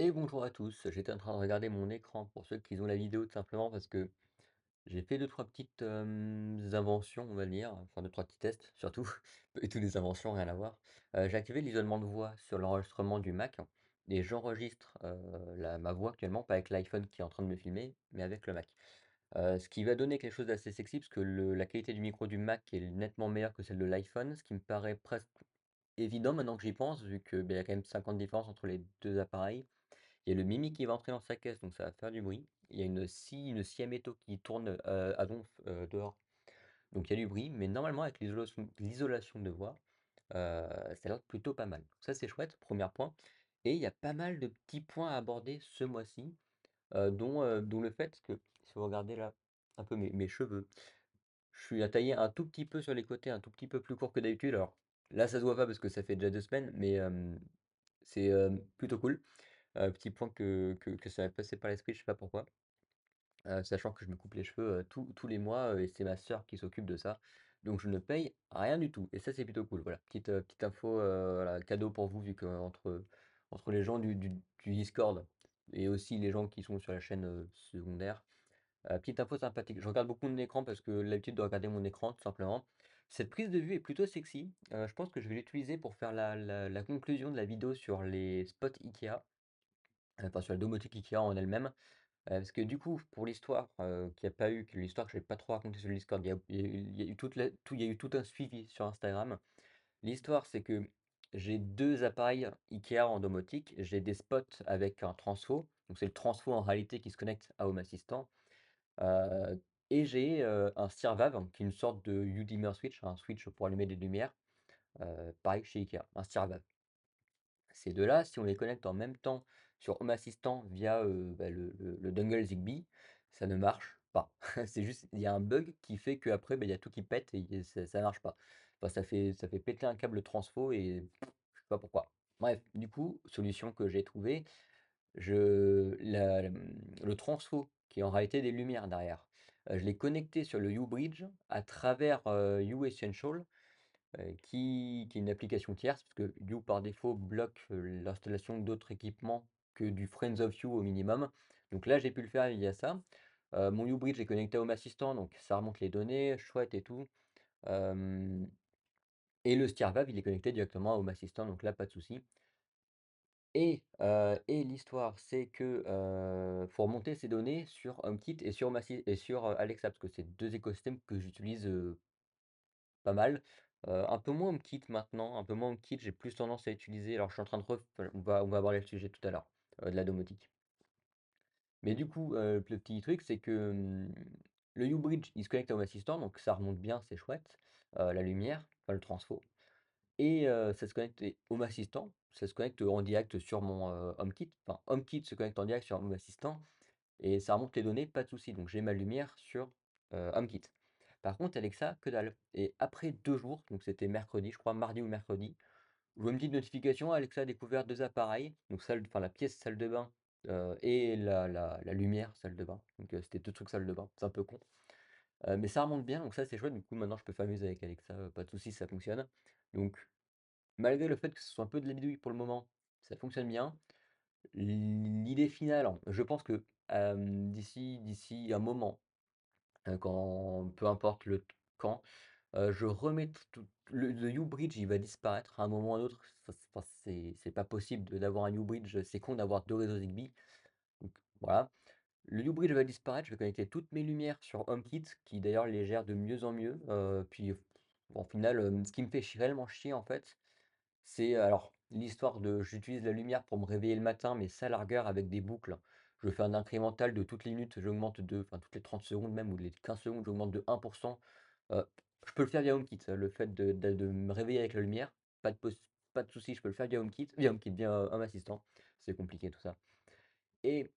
Et bonjour à tous, j'étais en train de regarder mon écran pour ceux qui ont la vidéo tout simplement parce que j'ai fait deux trois petites hem, inventions on va dire, enfin deux trois petits tests surtout, et toutes les inventions rien à voir. J'ai activé l'isolement de voix sur l'enregistrement du Mac et j'enregistre, ma voix actuellement, pas avec l'iPhone qui est en train de me filmer, mais avec le Mac. Ce qui va donner quelque chose d'assez sexy parce que le la qualité du micro du Mac est nettement meilleure que celle de l'iPhone, ce qui me paraît presque évident maintenant que j'y pense vu que, beh, il y a quand même 50 de différence entre les 2 appareils. Il y a le Mimi qui va entrer dans sa caisse, donc ça va faire du bruit. Il y a une scie une à métaux qui tourne, heu, à donf, heu, dehors, donc il y a du bruit, mais normalement avec l'isolation de voix, heu, ça a l'air plutôt pas mal. Ça c'est chouette, premier point et il y a pas mal de petits points à aborder ce mois-ci, dont, dont le fait que si vous regardez là, un peu mes mes cheveux, je suis à tailler un tout petit peu sur les côtés, un tout petit peu plus court que d'habitude. Alors là, ça se voit pas parce que ça fait déjà 2 semaines, mais c'est, plutôt cool. Petit point que que que ça m'est passé par l'esprit, je sais pas pourquoi. Heu, sachant que je me coupe les cheveux, tous tous les mois, et c'est ma sœur qui s'occupe de ça. Donc je ne paye rien du tout et ça, c'est plutôt cool. Voilà, petite, petite info, cadeau pour vous vu qu'entre entre les gens du du Discord et aussi les gens qui sont sur la chaîne, secondaire, heu, petite info sympathique. Je regarde beaucoup mon écran parce que l'habitude de regarder mon écran tout simplement. Cette prise de vue est plutôt sexy, heu, je pense que je vais l'utiliser pour faire la la conclusion de la vidéo sur les spots IKEA. Enfin, sur la domotique IKEA en elle-même, parce que du coup, pour l'histoire, heu, qu'il y a pas eu l'histoire que je vais pas trop raconter sur le Discord, il y a eu tout y a eu tout un suivi sur Instagram. L'histoire, c'est que j'ai 2 appareils IKEA en domotique, j'ai des spots avec un transfo, donc c'est le transfo en réalité qui se connecte à Home Assistant, et j'ai, un Stirvav qui est une sorte de U-dimmer switch, un switch pour allumer des lumières, pareil chez IKEA, un Stirvav. Ces 2-là, si on les connecte en même temps sur Home Assistant via, bah, le le Zigbee, ça ne marche pas. C'est juste, il y a un bug qui fait qu'après, bah, il y a tout qui pète et ça ça marche pas. Enfin, ça fait ça fait péter un câble transfo et je sais pas pourquoi. Bref, du coup, solution que j'ai trouvée, je la, le transfo qui en réalité des lumières derrière, je l'ai connecté sur le U-Bridge à travers, U-Essential qui qui est une application tierce, parce que You par défaut bloque, l'installation d'autres équipements que du Friends of You au minimum. Donc là, j'ai pu le faire via ça. Mon U-Bridge est connecté à Home Assistant, donc ça remonte les données, chouette et tout. Et le SteerVav, il est connecté directement à Home Assistant, donc là, pas de souci. Et et l'histoire, c'est que, heu, faut remonter ces données sur HomeKit et sur et sur, Alexa, parce que c'est 2 écosystèmes que j'utilise, pas mal. Un peu moins HomeKit maintenant, un peu moins HomeKit, j'ai plus tendance à utiliser alors je suis en train de ref on va on va le sujet tout à l'heure, heu, de la domotique. Mais du coup, le petit truc, c'est que, le U-Bridge, il se connecte à Home Assistant, donc ça remonte bien, c'est chouette, la lumière, enfin le transfo et ça se connecte et Home Assistant, ça se connecte en direct sur mon, HomeKit. Enfin, HomeKit se connecte en direct sur Home Assistant et ça remonte les données, pas de souci. Donc j'ai ma lumière sur, heu, HomeKit. Par contre Alexa, que dalle et après 2 jours, donc c'était mercredi, je crois, mardi ou mercredi, je vois une petite notification: «Alexa a découvert 2 appareils», donc salle enfin la pièce salle de bain, heu et la la lumière salle de bain. Donc heu, c'était 2 trucs salle de bain, c'est un peu con. Heu, mais ça remonte bien, donc ça c'est chouette, du coup maintenant je peux m'amuser avec Alexa, pas de souci, ça fonctionne. Donc malgré le fait que ce soit un peu de la bidouille pour le moment, ça fonctionne bien. L'idée finale, hein, je pense que, d'ici d'ici un moment, heu, quand peu importe le quand, je remets tout le le U-Bridge, il va disparaître à un moment ou à un autre. Enfin, c'est pas possible d'avoir un U-Bridge, c'est con d'avoir 2 réseaux Zigbee. Donc voilà. Le U-Bridge va disparaître, je vais connecter toutes mes lumières sur HomeKit, qui d'ailleurs les gère de mieux en mieux. Heu, puis, au final, ce qui me fait réellement chier, en fait, c'est alors l'histoire de j'utilise la lumière pour me réveiller le matin, mais ça, à la rigueur, avec des boucles, je fais un incrémental de toutes les minutes, j'augmente de enfin, toutes les 30 secondes même ou les 15 secondes, j'augmente de 1 Heu, je peux le faire via HomeKit, le fait de de me réveiller avec la lumière, pas de pas de je peux le faire via HomeKit via HomeKit, via Home Assistant. C'est compliqué tout ça et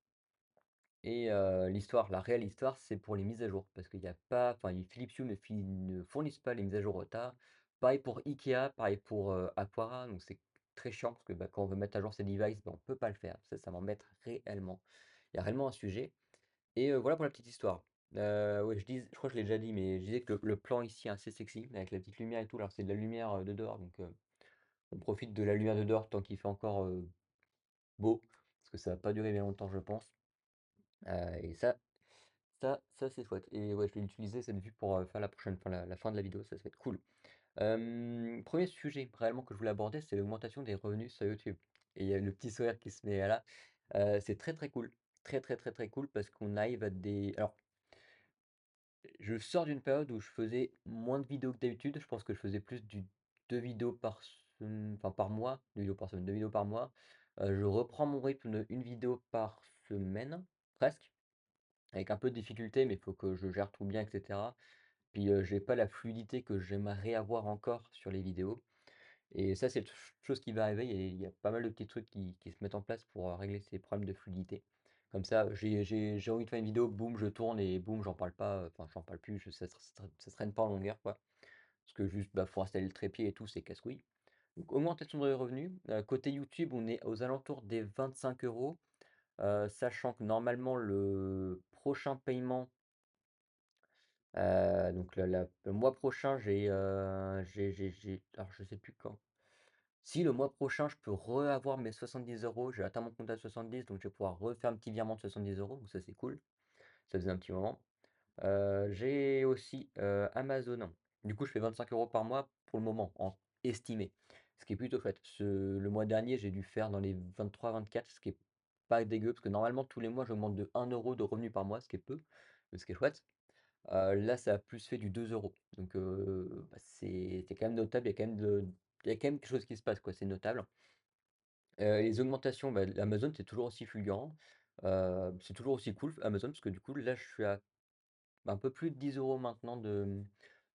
et heu, l'histoire, la réelle histoire, c'est pour les mises à jour parce qu'il y a pas enfin, Philips Hue ne ne fournissent pas les mises à jour au tas. Pareil pour IKEA, pareil pour, heu, Aqara, donc c'est très chiant parce que, bah, quand on veut mettre à jour ses devices, bah, on peut pas le faire. Ça, ça m'embête réellement. Il y a réellement un sujet et voilà pour la petite histoire. Ouais, je dis je crois que je l'ai déjà dit, mais je disais que le plan ici est assez sexy avec la petite lumière et tout. Alors c'est de la lumière, de dehors, donc on profite de la lumière de dehors tant qu'il fait encore, beau. Parce que ça va pas durer bien longtemps, je pense. Et ça ça ça c'est chouette et ouais, je vais utiliser cette vue pour, faire la prochaine la fin de la vidéo, ça, ça va être cool. Hem, 1 sujet réellement que je voulais aborder, c'est l'augmentation des revenus sur YouTube et il y a le petit sourire qui se met là. C'est très, très cool. Très, très, très, très cool parce qu'on arrive à des alors je sors d'une période où je faisais moins de vidéos que d'habitude. Je pense que je faisais plus du 2 vidéos par sem enfin par mois, 2 vidéos par semaine, 2 vidéos par mois. Je reprends mon rythme de 1 vidéo par semaine, presque, avec un peu de difficulté, mais il faut que je gère tout bien et cetera. Puis, heu, j'ai pas la fluidité que j'aimerais avoir encore sur les vidéos et ça, c'est ch chose qui va arriver il y a pas mal de petits trucs qui se mettent en place pour, régler ces problèmes de fluidité. Comme ça, j'ai envie de faire une vidéo, boum, je tourne et boum, j'en parle pas, enfin j'en parle plus, ça se ça ça traîne pas en longueur, quoi. Parce que juste, bah, faut installer le trépied et tout, c'est casse-couille. Donc augmentation de revenus, heu, côté YouTube, on est aux alentours des 25 €, heu, sachant que normalement le prochain paiement Heu, donc le mois prochain, j'ai alors je sais plus quand. Si le mois prochain, je peux re-avoir mes 70 €, j'ai atteint mon quota de 70, donc je vais pouvoir refaire un petit virement de 70 €, donc ça, c'est cool. Ça faisait un petit moment. Heu, j'ai aussi, heu, Amazon. Du coup, je fais 25 € par mois pour le moment, en estimé, ce qui est plutôt chouette. Ce le mois dernier, j'ai dû faire dans les 23-24, ce qui est pas dégueu, parce que normalement tous les mois, j'augmente de 1 € de revenus par mois, ce qui est peu, mais ce qui est chouette. Heu, là, ça a plus fait du 2 euros donc bah, c'est quand même notable, il y a quand même de il y a quand même quelque chose qui se passe, quoi, c'est notable. Les augmentations, bah, Amazon, c'est toujours aussi fulgurant. C'est toujours aussi cool Amazon parce que du coup, là, je suis à un peu plus de 10 euros maintenant de,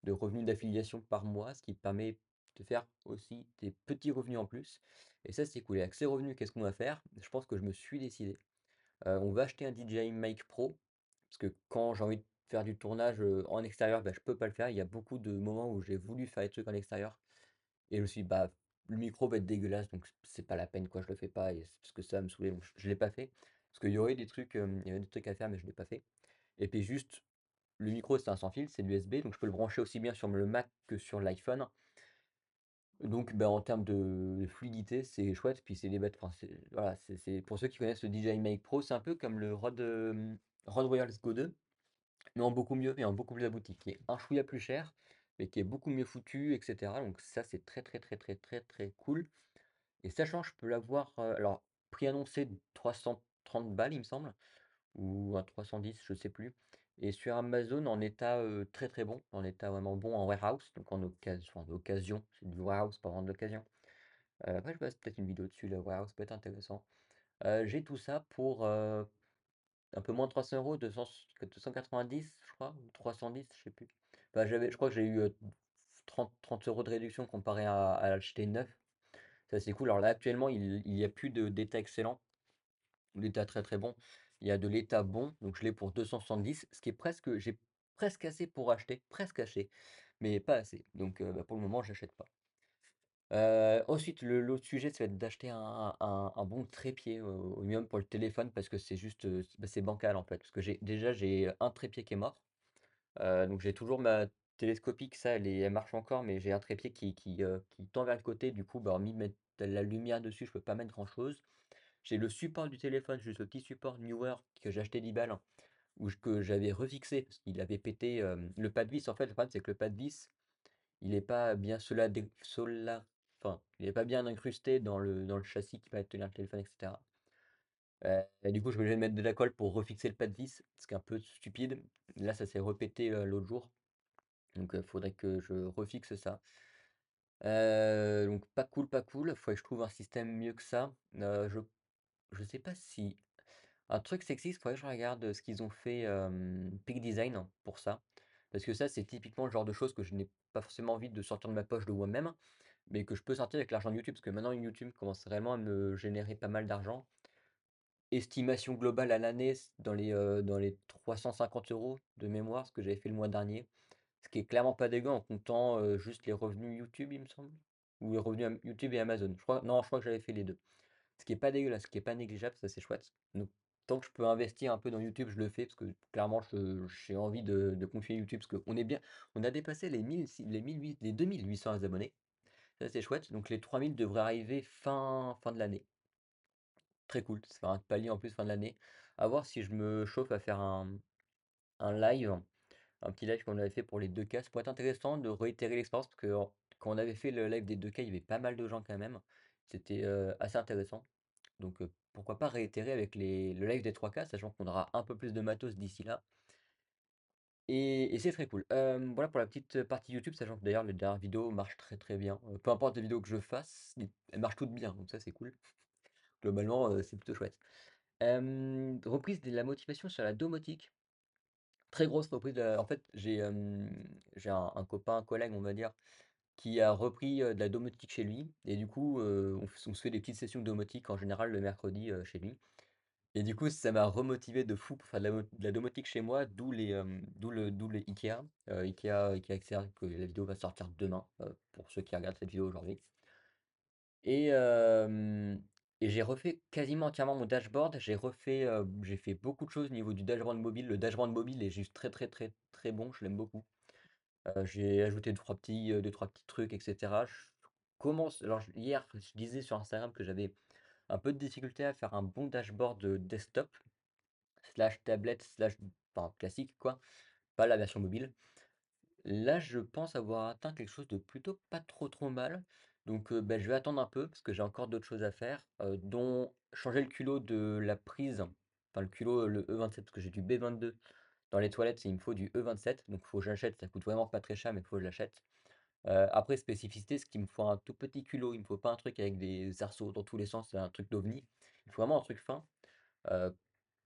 de revenus d'affiliation par mois, ce qui permet de faire aussi des petits revenus en plus et ça, c'est cool et avec ces revenus, qu'est-ce qu'on va faire? Je pense que je me suis décidé. On va acheter un DJI Mic Pro, parce que quand j'ai envie de faire du tournage, en extérieur, bah, je peux pas le faire. Il y a beaucoup de moments où j'ai voulu faire des trucs en extérieur et je me suis dit: «Bah, le micro va être dégueulasse, donc c'est pas la peine, quoi, je le fais pas» et parce que ça me saouler, donc je je l'ai pas fait. Parce qu'il y aurait des trucs, y avait des trucs à faire, mais je l'ai pas fait et puis juste, le micro, c'est un sans fil, c'est l'USB, donc je peux le brancher aussi bien sur le Mac que sur l'iPhone. Donc, bah, en termes de fluidité, c'est chouette, puis c'est des bêtes voilà, c'est pour ceux qui connaissent le DJI Mic Pro, c'est un peu comme le Rode, hem, Rode Wireless Go 2, mais en beaucoup mieux et en beaucoup plus abouti, qui est un chouïa plus cher, mais qui est beaucoup mieux foutu et cetera, donc ça, c'est très, très, très, très, très, très cool et sachant je peux l'avoir, alors prix annoncé 330 balles, il me semble, ou à 310, je sais plus et sur Amazon en état, très, très bon, en état vraiment bon en warehouse, donc en occasion d'occasion, c'est du warehouse, pas vraiment de l'occasion. Heu, après je passe peut-être une vidéo dessus, le warehouse peut être intéressant. J'ai tout ça pour, un peu moins de 300 €, 200 290 je crois, ou 310, je sais plus. Bah, j'avais je crois que j'ai eu, heu, 30 30 € de réduction comparé à à l'acheter neuf. Ça c'est cool. Alors là actuellement il il y a plus d'état excellent, l'état très, très bon. Il y a de l'état bon, donc je l'ai pour 270, ce qui est presque j'ai presque assez pour acheter, presque assez, mais pas assez. Donc bah, pour le moment, j'achète pas. Heu, ensuite, l'autre sujet, ça va être d'acheter un un bon trépied au minimum pour le téléphone parce que c'est juste, bah, c'est bancal, en fait. Parce que j'ai déjà, j'ai un trépied qui est mort, heu, donc j'ai toujours ma télescopique, ça, elle marche encore, mais j'ai un trépied qui qui, qui tend vers le côté, du coup, bah, hormis mettre de la lumière dessus, je peux pas mettre grand chose. J'ai le support du téléphone, juste le petit support Neewer que j'ai acheté 10 balles, ou j que j'avais refixé parce qu'il avait pété, hem, le pas de vis, en fait, le problème, c'est que le pas de vis, il est pas bien enfin, il est pas bien incrusté dans le dans le châssis qui de tenir le téléphone et cetera. Du coup, je de mettre de la colle pour refixer le pas de vis, ce qui est un peu stupide. Là, ça s'est repété, heu, l'autre jour, donc heu, faudrait que je refixe ça. Donc pas cool, pas cool. Faudrait que je trouve un système mieux que ça. Je je sais pas si un truc sexiste, faudrait que je regarde, ce qu'ils ont fait, Peak Design pour ça. Parce que ça, c'est typiquement le genre de choses que je n'ai pas forcément envie de sortir de ma poche de moi-même, mais que je peux sortir avec l'argent de YouTube. Parce que maintenant YouTube commence vraiment à me générer pas mal d'argent. Estimation globale à l'année, dans les, dans les 350 € de mémoire, ce que j'avais fait le mois dernier. Ce qui est clairement pas dégueu en comptant, juste les revenus YouTube, il me semble? Ou les revenus YouTube et Amazon. Je crois non, je crois que j'avais fait les 2. Ce qui est pas dégueulasse, ce qui est pas négligeable, ça c'est chouette. Donc tant que je peux investir un peu dans YouTube, je le fais parce que clairement j'ai envie de de continuer YouTube parce qu'on est bien on a dépassé les 1000 si les 1008 les 2 800 abonnés. Ça c'est chouette, donc les 3000 devraient arriver fin fin de l'année. Très cool. C'est un palier en plus fin de l'année. À voir si je me chauffe à faire un, un live, un petit live qu'on avait fait pour les 2K. Ça pourrait être intéressant de réitérer l'expérience parce que quand on avait fait le live des 2K, il y avait pas mal de gens quand même. C'était euh, assez intéressant. Donc euh, pourquoi pas réitérer avec les, le live des 3K, sachant qu'on aura un peu plus de matos d'ici là. Et, c'est très cool. Euh, voilà pour la petite partie YouTube, sachant que d'ailleurs les dernières vidéos marchent très très bien. Peu importe les vidéos que je fasse, les- elles marchent toutes bien, donc ça c'est cool. Globalement, c'est plutôt chouette. Reprise de la motivation sur la domotique. Très grosse reprise. de la- En fait, j'ai euh, j'ai un, copain, un collègue, on va dire, qui a repris de la domotique chez lui. Et du coup, on, se fait des petites sessions de domotique en général le mercredi chez lui. Et du coup, ça m'a remotivé de fou pour faire de la, domotique chez moi, d'où les, le, d'où Ikea. Ikea, Ikea que la vidéo va sortir demain, pour ceux qui regardent cette vidéo aujourd'hui. Et, et j'ai refait quasiment entièrement mon dashboard. J'ai refait, euh, j'ai fait beaucoup de choses au niveau du dashboard mobile. Le dashboard mobile est juste très très très très bon, je l'aime beaucoup. Euh, j'ai ajouté deux, trois petits, euh, petits trucs, etc. Je commence, alors hier, je disais sur Instagram que j'avais un peu de difficulté à faire un bon dashboard de desktop slash tablette slash classique quoi, pas la version mobile. Là, je pense avoir atteint quelque chose de plutôt pas trop trop mal. Donc ben, je vais attendre un peu parce que j'ai encore d'autres choses à faire, dont changer le culot de la prise, enfin le culot, le E27, parce que j'ai du B22 dans les toilettes, il me faut du E27, donc il faut que j'achète, ça coûte vraiment pas très cher, mais il faut que je l'achète. Après, spécificité, ce qu'il me faut un tout petit culot, il me faut pas un truc avec des arceaux dans tous les sens, un truc d'ovni. Il faut vraiment un truc fin.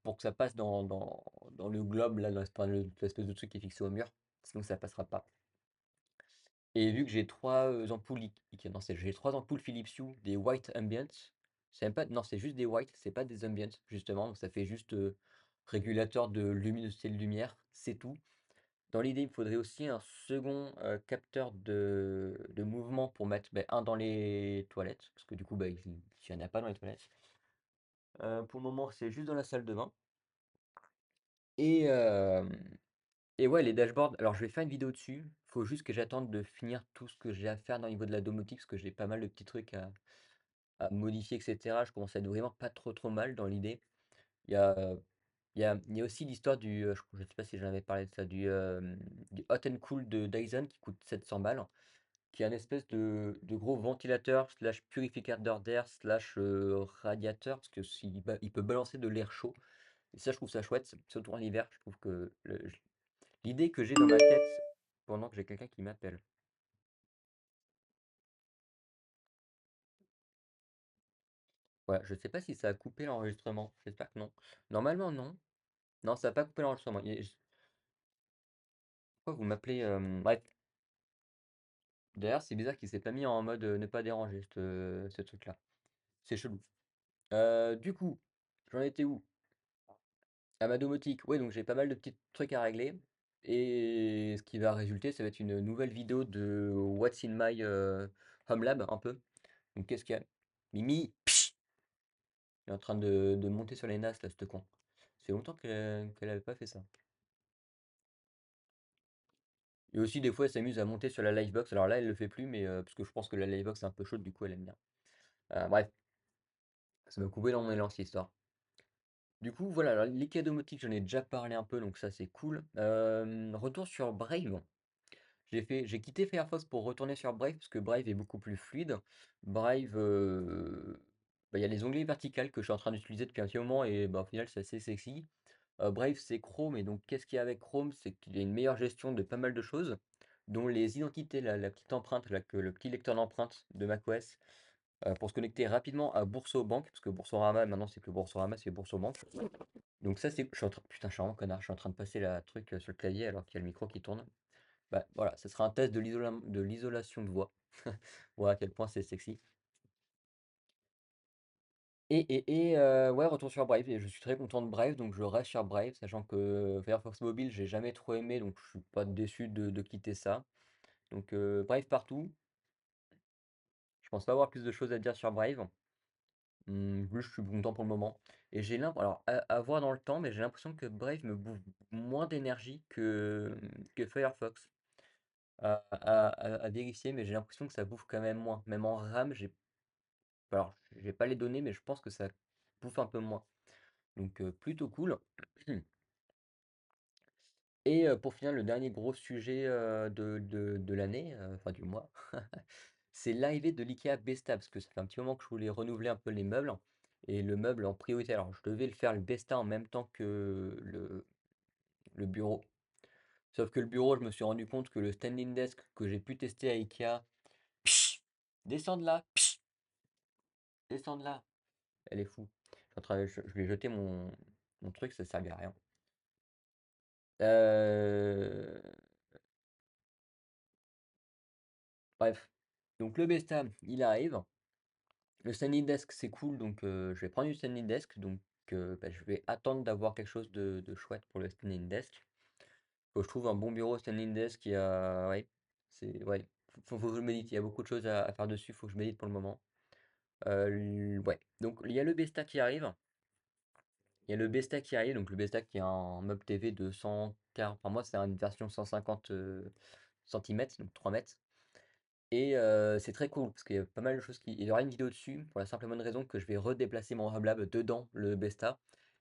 pour que ça passe dans, le globe, là, dans l'espèce le- l'espèce de truc qui est fixé au mur. Sinon, ça passera pas. Et vu que j'ai trois ampoules, non, j'ai trois ampoules Philips Hue, des white ambient. C'est pas, non, c'est juste des white, c'est pas des ambient, justement. Donc ça fait juste régulateur de luminosité de lumière, c'est tout. Dans l'idée, il me faudrait aussi un second capteur de, mouvement pour mettre ben, un dans les toilettes, parce que du coup, bah, il n'y en a pas dans les toilettes. Pour le moment, c'est juste dans la salle de bain. Et, Et ouais, les dashboards, alors je vais faire une vidéo dessus. Faut juste que j'attende de finir tout ce que j'ai à faire dans le niveau de la domotique, parce que j'ai pas mal de petits trucs à, à modifier, etc. Je commence à être vraiment pas trop trop mal dans l'idée. Il y a, y a, y a aussi l'histoire du, euh, je, je sais pas si j'en avais parlé de ça, du, euh, Hot and Cool de Dyson qui coûte 700 balles, qui est un espèce de, de gros ventilateur slash purificateur d'air slash euh, radiateur, parce que s'il ba- il peut balancer de l'air chaud. Et ça, je trouve ça chouette, surtout en hiver. Je trouve que L'idée que j'ai dans ma tête pendant que j'ai quelqu'un qui m'appelle. Ouais, je sais pas si ça a coupé l'enregistrement. J'espère que non. Normalement, non. Non, ça a pas coupé l'enregistrement. Pourquoi vous m'appelez Bref. D'ailleurs, c'est bizarre qu'il s'est pas mis en mode ne pas déranger, ce, ce truc-là. C'est chelou. Du coup, j'en étais où? À ma domotique. Ouais, donc j'ai pas mal de petits trucs à régler. Et ce qui va résulter, ça va être une nouvelle vidéo de What's in my euh, Home Lab, un peu. Donc qu'est-ce qu'il y a? Mimi, Il est en train de, de monter sur les NAS, là, ce con. Ça fait longtemps qu'elle qu'elle avait pas fait ça. Et aussi, des fois, elle s'amuse à monter sur la Livebox. Alors là, elle le fait plus, mais euh, parce que je pense que la Livebox est un peu chaude, du coup, elle aime bien. Euh, bref, ça m'a coupé dans mon élan, cette histoire. Du coup, voilà, alors l'IKEA domotique, j'en ai déjà parlé un peu, donc ça, c'est cool. Retour sur Brave. J'ai quitté Firefox pour retourner sur Brave, parce que Brave est beaucoup plus fluide. Brave, bah, il y a les onglets verticales que je suis en train d'utiliser depuis un petit moment, et bah, au final, c'est assez sexy. Brave, c'est Chrome, et donc qu'est-ce qu'il y a avec Chrome? C'est qu'il y a une meilleure gestion de pas mal de choses, dont les identités, la, petite empreinte, le petit lecteur d'empreinte de macOS, euh, pour se connecter rapidement à Boursorama, parce que Boursorama, maintenant c'est plus Boursorama, c'est Boursobank. Donc ça, c'est... Je suis en. Putain, je suis vraiment connard, je suis en train de passer la truc euh, sur le clavier alors qu'il y a le micro qui tourne. Bah voilà, ce sera un test de l'isola- de l'isolation de voix. Voilà à quel point c'est sexy. Et, et, et euh, ouais, retour sur Brave. Je suis très content de Brave, donc je reste sur Brave, sachant que Firefox Mobile, j'ai jamais trop aimé, donc je suis pas déçu de, quitter ça. Donc Brave partout. Pense pas avoir plus de choses à dire sur Brave. Hum, je suis content pour le moment. Et j'ai l'impression, alors à, voir dans le temps, mais j'ai l'impression que Brave me bouffe moins d'énergie que, que Firefox. À, vérifier, mais j'ai l'impression que ça bouffe quand même moins. Même en RAM, j'ai Alors, j'ai pas les données, mais je pense que ça. bouffe un peu moins. Donc plutôt cool. Et pour finir, le dernier gros sujet, de de de l'année, heu, enfin du mois, c'est l'arrivée de l'IKEA Besta, parce que ça fait un petit moment que je voulais renouveler un peu les meubles et le meuble en priorité. Alors je devais le faire le Besta en même temps que le bureau. Sauf que le bureau, je me suis rendu compte que le standing desk que j'ai pu tester à IKEA Psh! Descends de là, psh! Descends de là. Elle est fou. Je je je ai jeté mon mon truc, ça servait à rien. Heu, bref, donc le Besta, il arrive. Le standing desk, c'est cool, donc je vais prendre du standing desk, donc bah, je vais attendre d'avoir quelque chose de de chouette pour le standing desk. Je trouve un bon bureau standing desk qui a ouais, c'est ouais, faut que je médite, il y a beaucoup de choses à faire dessus, faut que je médite pour le moment. Ouais, donc il y a le Besta qui arrive. Il y a le Besta qui arrive, donc le Besta qui est un meuble TV de 140 enfin moi c'est une version 150, heu, centimètres, donc 3 mètres et c'est très cool parce qu'il y a pas mal de choses qui il y aura une vidéo dessus pour la simple et bonne raison que je vais redéplacer mon Hub Lab dedans le Besta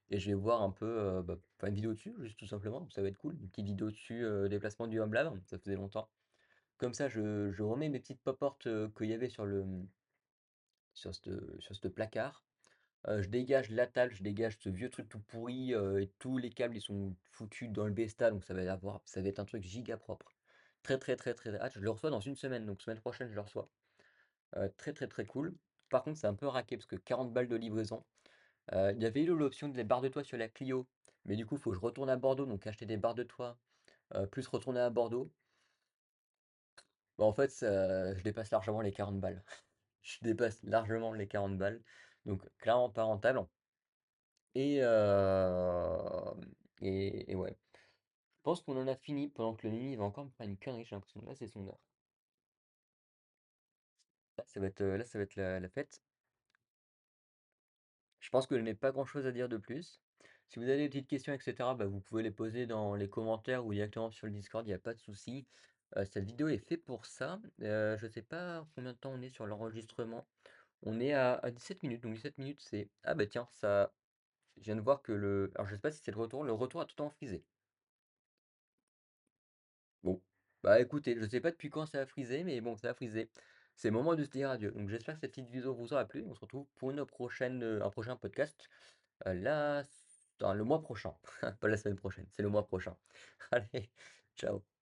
et je vais voir un peu, bah, faire une vidéo dessus juste tout simplement, ça va être cool. Une petite vidéo dessus, déplacement du Hub Lab, ça faisait longtemps. Comme ça je je remets mes petites pop portes, heu, qu'il y avait sur le, mmh, sur cette placard. Je dégage la table, je dégage ce vieux truc tout pourri, et tous les câbles ils sont foutus dans le Besta, donc ça va avoir ça va être un truc giga propre. Très, très, très, très hâte, je le reçois dans une semaine, donc semaine prochaine je le reçois. Heu, très, très, très cool. Par contre, c'est un peu raqué parce que 40 balles de livraison. Il y avait eu l'option des barres de toit sur la Clio, mais du coup, il faut que je retourne à Bordeaux, donc acheter des barres de toit, plus retourner à Bordeaux. Bah, en fait, je dépasse largement les 40 balles. Je dépasse largement les 40 balles, donc clairement pas rentable. Et et et ouais. Je pense qu'on en a fini pendant que le Mini il va encore me faire une connerie, j'ai l'impression. Là, c'est son heure. Là, ça va être, heu, là, ça va être la fête. Je pense que je n'ai pas grand-chose à dire de plus. Si vous avez des petites questions et cetera, bah, vous pouvez les poser dans les commentaires ou directement sur le Discord, il y a pas de souci. Heu, cette vidéo est fait pour ça. Heu, je sais pas combien de temps on est sur l'enregistrement. On est à à 17 minutes, donc 17 minutes, c'est ah bah, tiens, ça je viens de voir que le alors je sais pas si c'est le retour, le retour a tout le temps frisé. Bah, écoutez, je sais pas depuis quand ça a frisé, mais bon, ça a frisé. C'est le moment de se dire adieu. Donc j'espère que cette petite vidéo vous aura plu. On se retrouve pour une prochaine, un prochain podcast, s dans le mois prochain, pas la semaine prochaine, c'est le mois prochain. Allez, ciao.